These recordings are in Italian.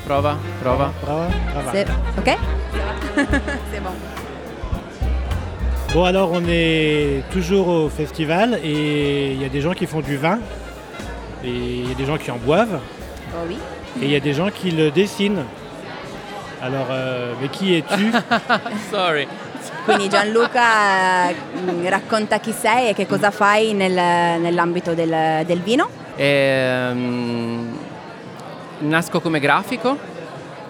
Prova, prova, prova. Prova, prova. C'est- Ok? C'est bon. Bon, alors on est toujours au festival et il y a des gens qui font du vin et il y a des gens qui en boivent Oh oui. et il y a des gens qui le dessinent. Alors, euh, mais qui es-tu? Sorry. Quindi Gianluca eh, racconta chi sei e che cosa fai nel- nell'ambito del, del vino? Ehm, nasco come grafico,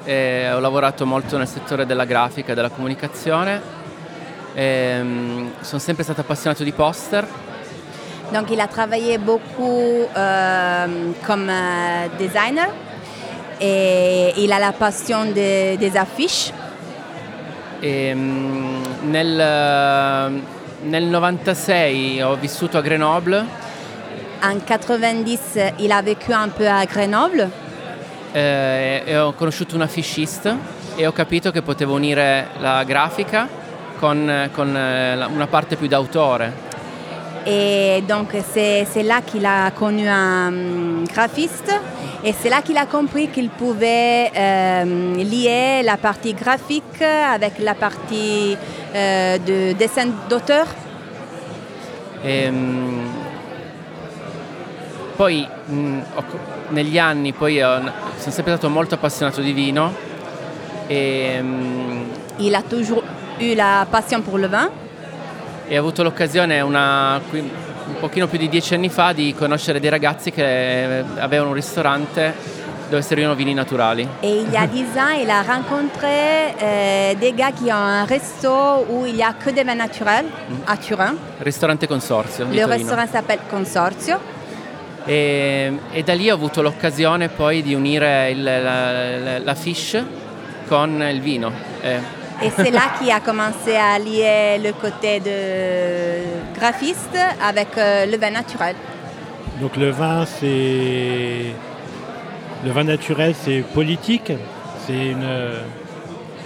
e ho lavorato molto nel settore della grafica e della comunicazione. Ehm, sono sempre stato appassionato di poster. Donc il a travaillé beaucoup euh, comme euh, designer et il a la passion de- des affiches. Ehm, nel, nel 96 ho vissuto a Grenoble En 90, il a vécu un peu à Grenoble eh, e ho conosciuto un affichiste e ho capito che potevo unire la grafica con, con, eh, la- una parte più d'autore. et donc c'est là qu'il a connu un hum, graphiste et c'est là qu'il a compris qu'il pouvait euh, lier la partie graphique avec la partie euh, de dessin d'auteur. Ehm, poi mh, ho co- negli anni poi ho- sono sempre stato molto appassionato di vino e, mh, Il a toujours eu la passion pour le vin. e ho avuto l'occasione una, un pochino più di dieci anni fa di conoscere dei ragazzi che avevano un ristorante dove servivano vini naturali. Et il y a 10 ans, il a rencontré euh, des gars qui ont un resto où il n'y a que des vins naturels à Turin. Ristorante Consorzio. Le restaurant s'appelle Consorzio. E, e da lì ho avuto l'occasione poi di unire il- la, la- la fish con il vino. Eh, Et c'est là qu'il a commencé à lier le côté de graphiste avec euh, le vin naturel. Donc le vin, c'est... Le vin naturel, c'est politique, c'est une,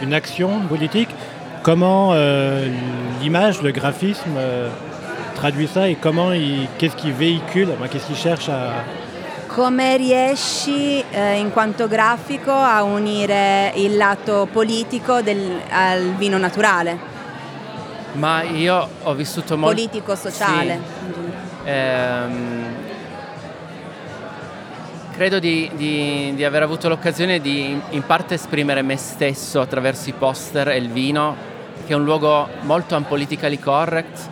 une action politique. Comment euh, l'image, le graphisme euh, traduit ça et comment il, qu'est-ce qu'il véhicule, enfin, qu'est-ce qu'il cherche à... Come riesci eh, in quanto grafico a unire il lato politico del- al vino naturale, ma io ho vissuto molto... politico-sociale? Ehm, credo di, di- di aver avuto l'occasione di in parte esprimere me stesso attraverso i poster e il vino, che è un luogo molto unpolitically correct,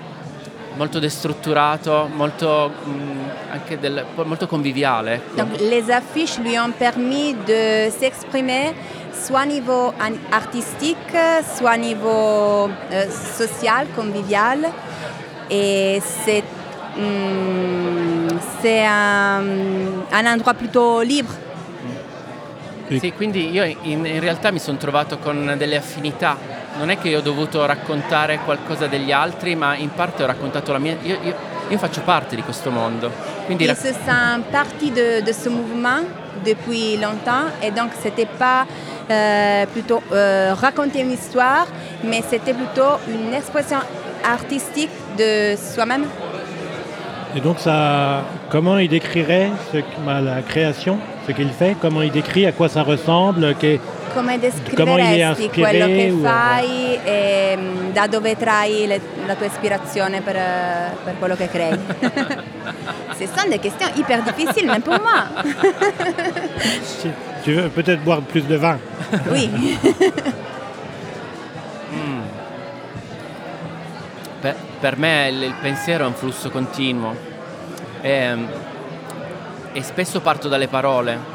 molto destrutturato, molto, mm, anche del- molto conviviale. ecco. Donc les affiches lui ont permis de s'exprimer soit à niveau artistique, soit à niveau euh, social, convivial. Et c'est c'est un, un endroit plutôt libre. Sì, quindi io in, in realtà mi sono trovato con delle affinità. Non è che io ho dovuto raccontare qualcosa degli altri, ma in parte ho raccontato la mia. Io, io- io faccio parte di questo mondo. Quindi Il rac- se sent partie de, de ce mouvement depuis longtemps et donc c'était pas euh, plutôt euh, raconter une histoire, mais c'était plutôt une expression artistique de soi-même. Et donc ça, comment il décrirait ce, bah, la création, ce qu'il fait, comment il décrit, à quoi ça ressemble, Come descriveresti quello che fai e mm, da dove trai le- la tua ispirazione per, per quello che crei? Ce sont des questions hyper difficiles, même pour moi. si tu veux peut-être boire plus de vin. Oui. per, per me il, il pensiero è un flusso continuo e, e spesso parto dalle parole.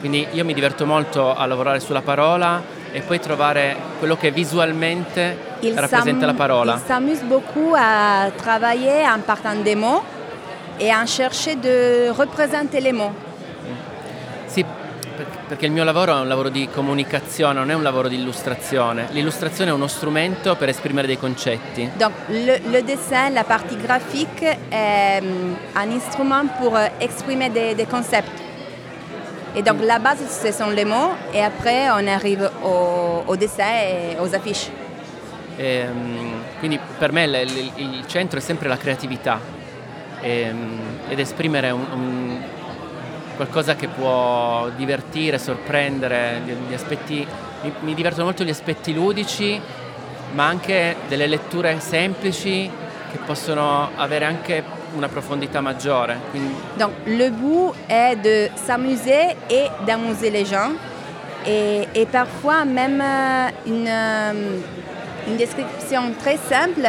Quindi io mi diverto molto a lavorare sulla parola e poi trovare quello che visualmente Il rappresenta la parola. Il s'amuse beaucoup à travailler en partant des mots et en chercher de représenter les mots. Sì, per- perché il mio lavoro è un lavoro di comunicazione, non è un lavoro di illustrazione. L'illustrazione è uno strumento per esprimere dei concetti. Donc le, le dessin, la partie graphique est hum, un instrument pour euh, exprimer des, des concepts. Et donc la base, ce sont les mots et après on arrive au, au dessin et aux affiches. Ehm, quindi per me il, il- il centro è sempre la creatività ehm, ed esprimere un- un- qualcosa che può divertire, sorprendere, gli aspetti, mi, mi divertono molto gli aspetti ludici, ma anche delle letture semplici che possono avere anche una profondità maggiore. Quindi... Donc le but est de s'amuser et d'amuser les gens et, et, parfois même une, une description très simple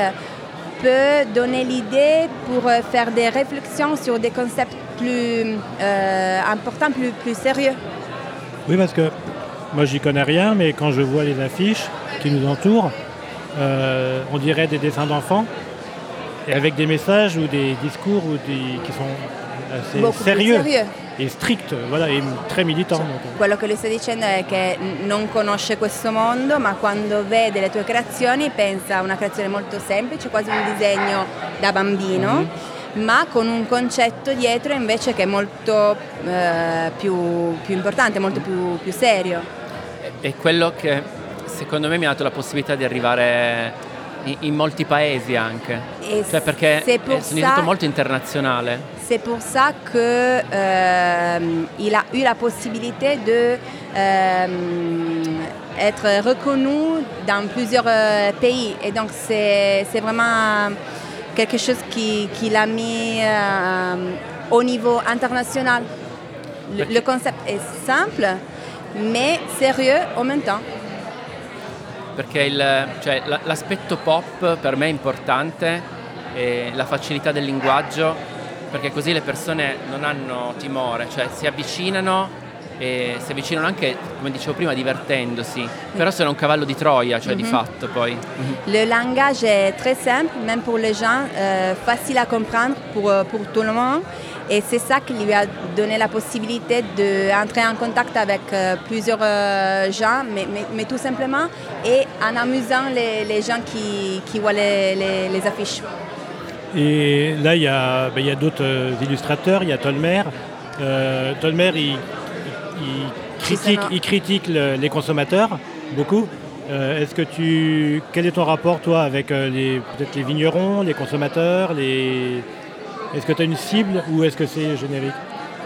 peut donner l'idée pour faire des réflexions sur des concepts plus euh, importants, plus, plus sérieux. Oui, parce que moi j'y connais rien, mais quand je vois les affiches qui nous entourent, euh, on dirait des dessins d'enfants, et avec des messages ou des discours ou des, qui sont assez Beaucoup sérieux, e strict, voilà, e très militants. Quello che lui sta dicendo è che non conosce questo mondo, ma quando vede le tue creazioni pensa a una creazione molto semplice, quasi un disegno da bambino. Mm-hmm. ma con un concetto dietro invece che è molto eh, più, più, importante, molto più, più serio. È quello che secondo me mi ha dato la possibilità di arrivare in, in molti paesi anche, Et cioè perché diventato ça- molto internazionale. C'est pour ça qu'il a eu la possibilité de euh, être reconnu dans plusieurs euh, pays. Et donc c'est c'est vraiment quelque chose qui, qui l'a mis euh, au niveau international. Le, le concept est simple, mais sérieux en même temps. Perché il- cioè, la- l'aspetto pop per me è importante, e la facilità del linguaggio, perché così le persone non hanno timore, cioè si avvicinano e si avvicinano anche, come dicevo prima, divertendosi, però sono un cavallo di Troia, cioè di fatto poi. Le langage est très simple, même pour les gens, euh, facile à comprendre pour, euh, pour tout le monde. Et c'est ça qui lui a donné la possibilité d'entrer en contact avec euh, plusieurs euh, gens, mais, mais- mais tout simplement, et en amusant les, les gens qui, qui voient les, les- les affiches. Et là, il y a, ben, a d'autres euh, illustrateurs, il y a Tolmer. Euh, Tolmer, il, il- il critique, il critique le- les consommateurs, beaucoup. Euh, Est-ce que tu, quel est ton rapport, toi, avec les, peut-être les vignerons, les consommateurs les... Est-ce que tu as une cible ou est-ce que c'est générique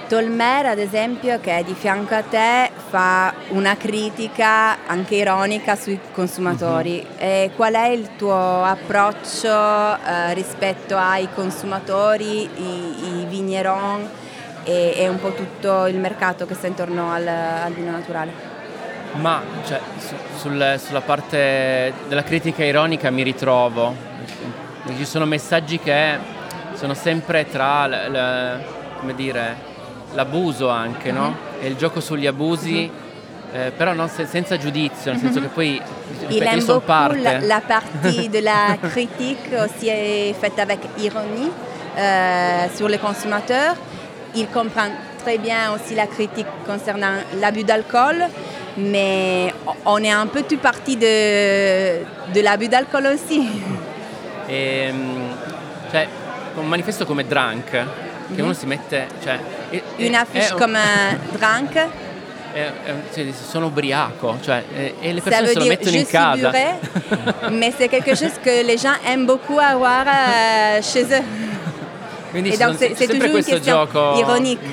Tolmer, ad esempio, che è di fianco a te, fa una critica anche ironica sui consumatori. E qual è il tuo approccio eh, rispetto ai consumatori, i, i vigneron e, e un po' tutto il mercato che sta intorno al, al vino naturale? Ma cioè, su- sul- sulla parte della critica ironica mi ritrovo. Ci sono messaggi che sono sempre tra l- l- come dire, l'abuso anche, no? E il gioco sugli abusi, eh, però non se- senza giudizio, nel senso che poi Il aime sono beaucoup parte. la, la partie de la critique aussi est faite avec ironie euh, sur les consommateurs. Il comprend très bien aussi la critique concernant l'abus d'alcool, mais on est un peu tout parti de, de l'abus d'alcool aussi. E, mm, cioè, un manifesto come Drunk, che uno si mette... Cioè, è- affiche è drunk, è- è un- cioè, sono ubriaco, cioè, e, e le ça persone veut se lo mettono in casa. mais c'est quelque chose que les gens aiment beaucoup avoir euh, chez eux. Quindi Et sono- c'è c'est sempre questo gioco ironique.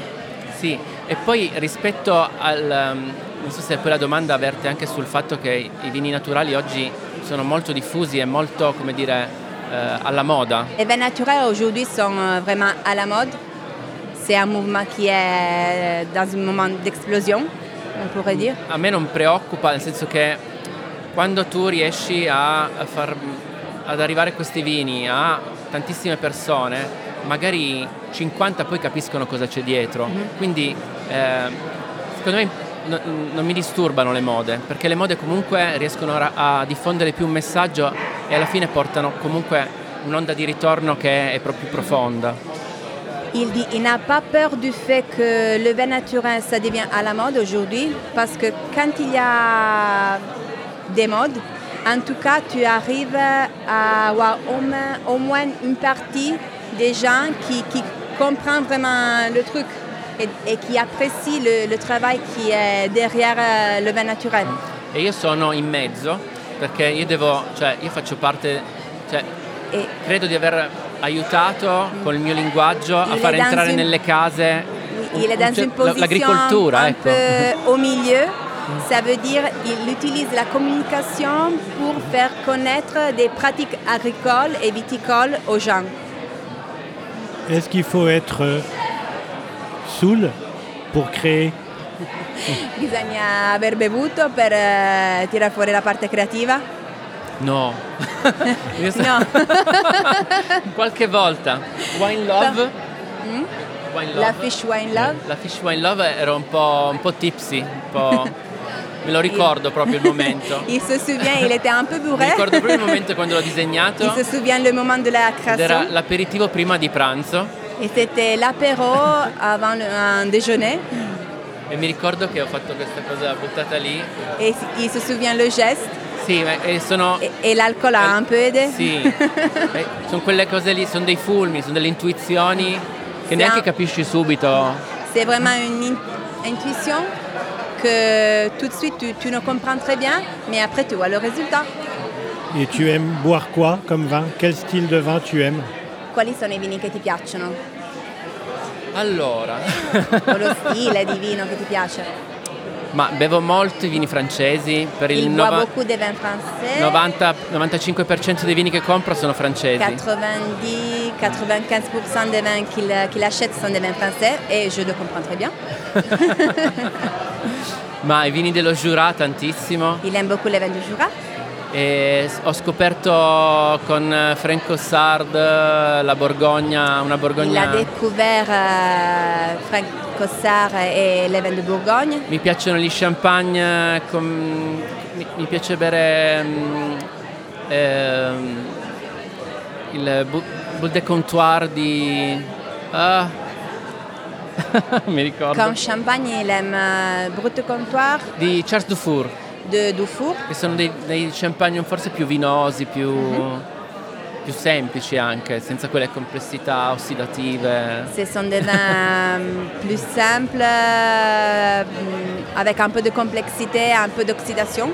Sì, e poi rispetto al um, non so se poi la domanda avverte anche sul fatto che i vini naturali oggi sono molto diffusi e molto, come dire, eh, alla moda. Les vins naturels aujourd'hui sont euh, vraiment à la mode. C'est un mouvement qui est dans un moment d'explosion, on pourrait dire. A me non preoccupa, nel senso che quando tu riesci a, far, ad arrivare questi vini a tantissime persone, magari 50 poi capiscono cosa c'è dietro. Quindi eh, secondo me no- non mi disturbano le mode, perché le mode comunque riescono a, a diffondere più un messaggio e alla fine portano comunque un'onda di ritorno che è proprio profonda. Il dit il n'a pas peur du fait que le vin naturel, ça devient à la mode aujourd'hui, parce que quand il y a des modes, en tout cas, tu arrives à avoir au moins, une partie des gens qui, qui comprennent vraiment le truc et, et qui apprécient le, le travail qui est derrière euh, le vin naturel. E io sono in mezzo perché io devo, cioè io faccio parte, cioè Et credo di aver aiutato col mio linguaggio a Il far entrare une- nelle case Oui, il une position l'agricoltura, un ecco. au milieu. Ça veut dire qu'il utilise la communication pour faire connaître des pratiques agricoles et viticoles aux gens. Est-ce qu'il faut être euh, saoul pour créer Bisogna aver bevuto per eh, tirar fuori la parte creativa? No. No. Qualche volta. Wine Love. Mm? Wine Love. La fish wine love? La Fish Wine Love ero un po', un po' tipsy, un po'... Me lo ricordo proprio il momento. Il se souvient, il était un peu Mi bourré. ricordo proprio il momento quando l'ho disegnato. Il se souvient le moment de la Ed era création. l'aperitivo prima di pranzo Et c'était l'apéro avant un déjeuner. E mi ricordo che ho fatto questa cosa buttata lì. Et il se souvient le geste. Sì, ma- e sono... Et, et l'alcool a un peu aidé. Sì, sono quelle cose lì, sono dei fulmini, sono delle intuizioni che neanche ah. capisci subito. C'est vraiment une in- intuition que tout de suite tu, tu ne comprends très bien, mais après tu vois le résultat. Et tu aimes boire quoi comme vin Quel style de vin tu aimes Quali sono i vini che ti piacciono? Allora, O lo stile di vino che ti piace? ma bevo molto i vini francesi, per il Il nova- de vins français. 90 95% dei vini che compro sono francesi. 90-95% des vins qu'il qu'il achète sont des vins français et je le comprends très bien. Ma i vini dello Jura tantissimo. Il aime beaucoup les vins du Jura. E ho scoperto con eh, Frank Cossard eh, la Borgogna, una Borgogna. découvert euh, Franck Cossard et les vins de Bourgogne. Mi piacciono gli champagne, eh, con- mi, mi piace bere mm, ehm, il Bull de Comptoir di... Ah, mi ricordo. Comme champagne, il aime euh, Brut Comptoir Di Charles Dufour, de Dufour. che sono dei, dei champagne forse più vinosi, più, più semplici anche, senza quelle complessità ossidative. Ce sont des vins euh, plus simples, euh, avec un peu de complexité, un peu d'oxydation.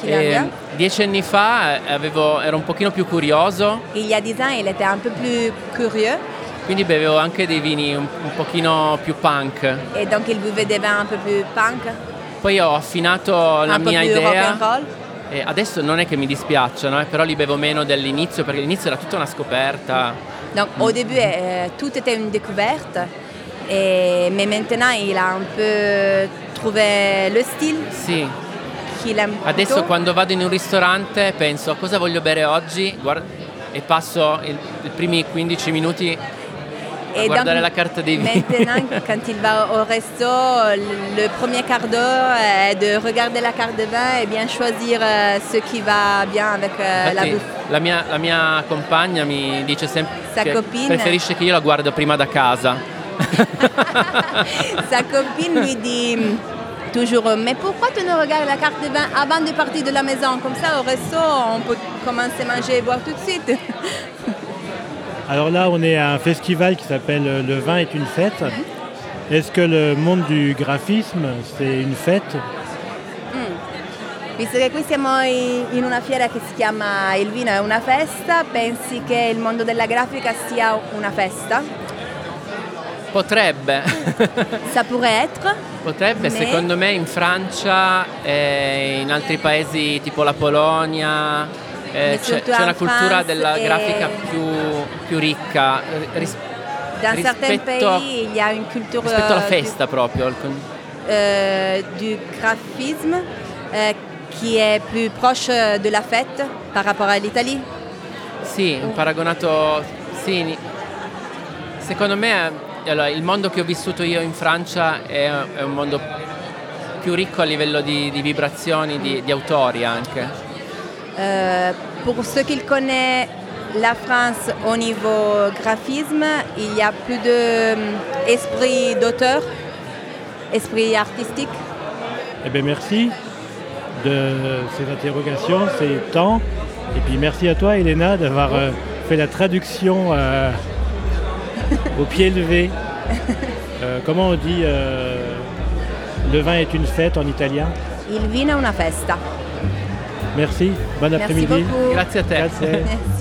qu'il aime E bien. dieci anni fa eh, avevo- ero un pochino più curioso, Il y a 10 ans, il était un peu plus curieux quindi bevevo anche dei vini un, un pochino più punk. et donc il buvait des vins un peu plus punk, Poi ho affinato la un mia idea. e adesso non è che mi dispiacciono, eh, però li bevo meno dell'inizio perché all'inizio era tutta una scoperta. Donc au début, euh, tout était une découverte, et, mais maintenant il a un peu trouvé le style Sì, adesso plutôt. quando vado in un ristorante penso cosa voglio bere oggi? Guard- e passo i primi 15 minuti a Et guardare donc, la carta dei vini. Maintenant, quand il va au resto, le, premier quart d'heure est de regarder la carte de vin et bien choisir euh, ce qui va bien avec euh, la Infatti, bouffe. la, mia, la mia compagna mi dice sempre Sa che copine? preferisce che io la guardo prima da casa. Sa copine lui dit toujours Mais pourquoi tu ne regardes la carte de vin avant de partir de la maison? Comme ça, au resto, on peut commencer à manger et boire tout de suite. Alors là, on est à un festival qui s'appelle euh, Le vin est une fête. Est-ce que le monde du graphisme, c'est une fête Visto che qui siamo in una fiera che si chiama Il vino è una festa, pensi che il mondo della grafica sia una festa? Potrebbe, Ça pourrait être, potrebbe Me? secondo me in Francia e in altri paesi tipo la Polonia eh, c'è, c'è una cultura della grafica più, più ricca eh, ris- rispetto, a rispetto alla euh, festa proprio. il con- du, euh, du graphisme euh, qui est plus proche de la fête par rapport à l'Italie. Sì, paragonato. Sì, secondo me eh, allora, il mondo che ho vissuto io in Francia è, è un mondo più ricco a livello di, di vibrazioni, di, di autori anche. Euh, pour ceux qui connaissent la France au niveau graphisme, il y a plus d'esprit d'auteur, esprit artistique. Eh bien, merci de ces interrogations, ces temps. Et puis merci à toi, Elena, d'avoir euh, fait la traduction euh, au pied levé. Euh, comment on dit euh, le vin est une fête en italien? Il vino è una festa. Merci, bon Merci après-midi. beaucoup. Grazie a te. Grazie. Merci.